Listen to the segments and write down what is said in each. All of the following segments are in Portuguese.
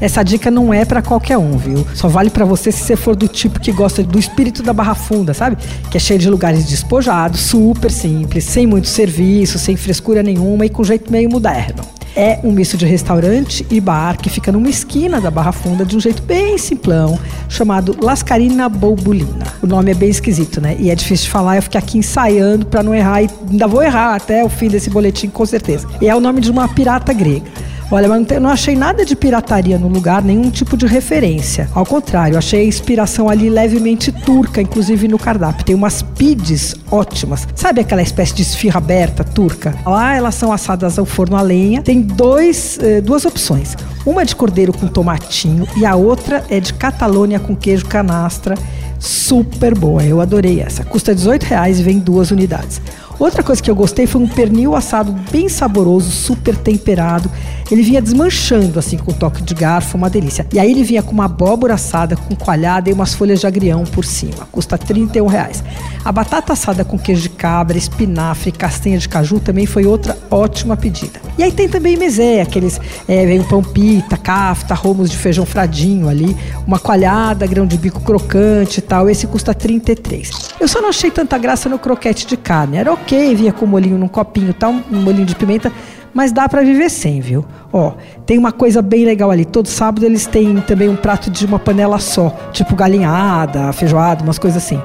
essa dica não é para qualquer um, viu? Só vale para você se você for do tipo que gosta do espírito da Barra Funda, sabe? Que é cheio de lugares despojados, super simples, sem muito serviço, sem frescura nenhuma e com jeito meio moderno. É um misto de restaurante e bar que fica numa esquina da Barra Funda de um jeito bem simplão, chamado Lascarina Boubulina. O nome é bem esquisito, né? E é difícil de falar, eu fiquei aqui ensaiando para não errar e ainda vou errar até o fim desse boletim com certeza. E é o nome de uma pirata grega. Olha, mas não, não, achei nada de pirataria no lugar, nenhum tipo de referência. Ao contrário, achei a inspiração ali levemente turca, inclusive no cardápio. Tem umas pides ótimas. Sabe aquela espécie de esfirra aberta turca? Lá elas são assadas ao forno a lenha. Tem dois, eh, duas opções. Uma é de cordeiro com tomatinho e a outra é de Catalônia com queijo canastra. Super boa, eu adorei essa. Custa 18 reais e vem duas unidades. Outra coisa que eu gostei foi um pernil assado bem saboroso, super temperado. Ele vinha desmanchando assim com um toque de garfo, uma delícia. E aí ele vinha com uma abóbora assada com coalhada e umas folhas de agrião por cima. Custa 31 reais. A batata assada com queijo de cabra, espinafre castanha de caju também foi outra ótima pedida. E aí tem também mesé, aqueles é, vem o pão pita, cafta, romos de feijão fradinho ali, uma coalhada, grão de bico crocante e tal. Esse custa 33. Eu só não achei tanta graça no croquete de carne. Era ok ok, vinha com molinho num copinho tal, um molinho de pimenta, mas dá para viver sem, viu? Ó, tem uma coisa bem legal ali. Todo sábado eles têm também um prato de uma panela só, tipo galinhada, feijoada, umas coisas assim.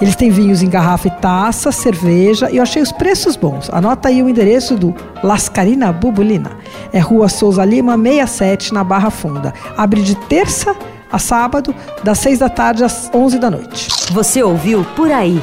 Eles têm vinhos em garrafa e taça, cerveja, e eu achei os preços bons. Anota aí o endereço do Lascarina Bubulina. É Rua Souza Lima, 67, na Barra Funda. Abre de terça a sábado, das 6 da tarde às 11 da noite. Você ouviu Por Aí.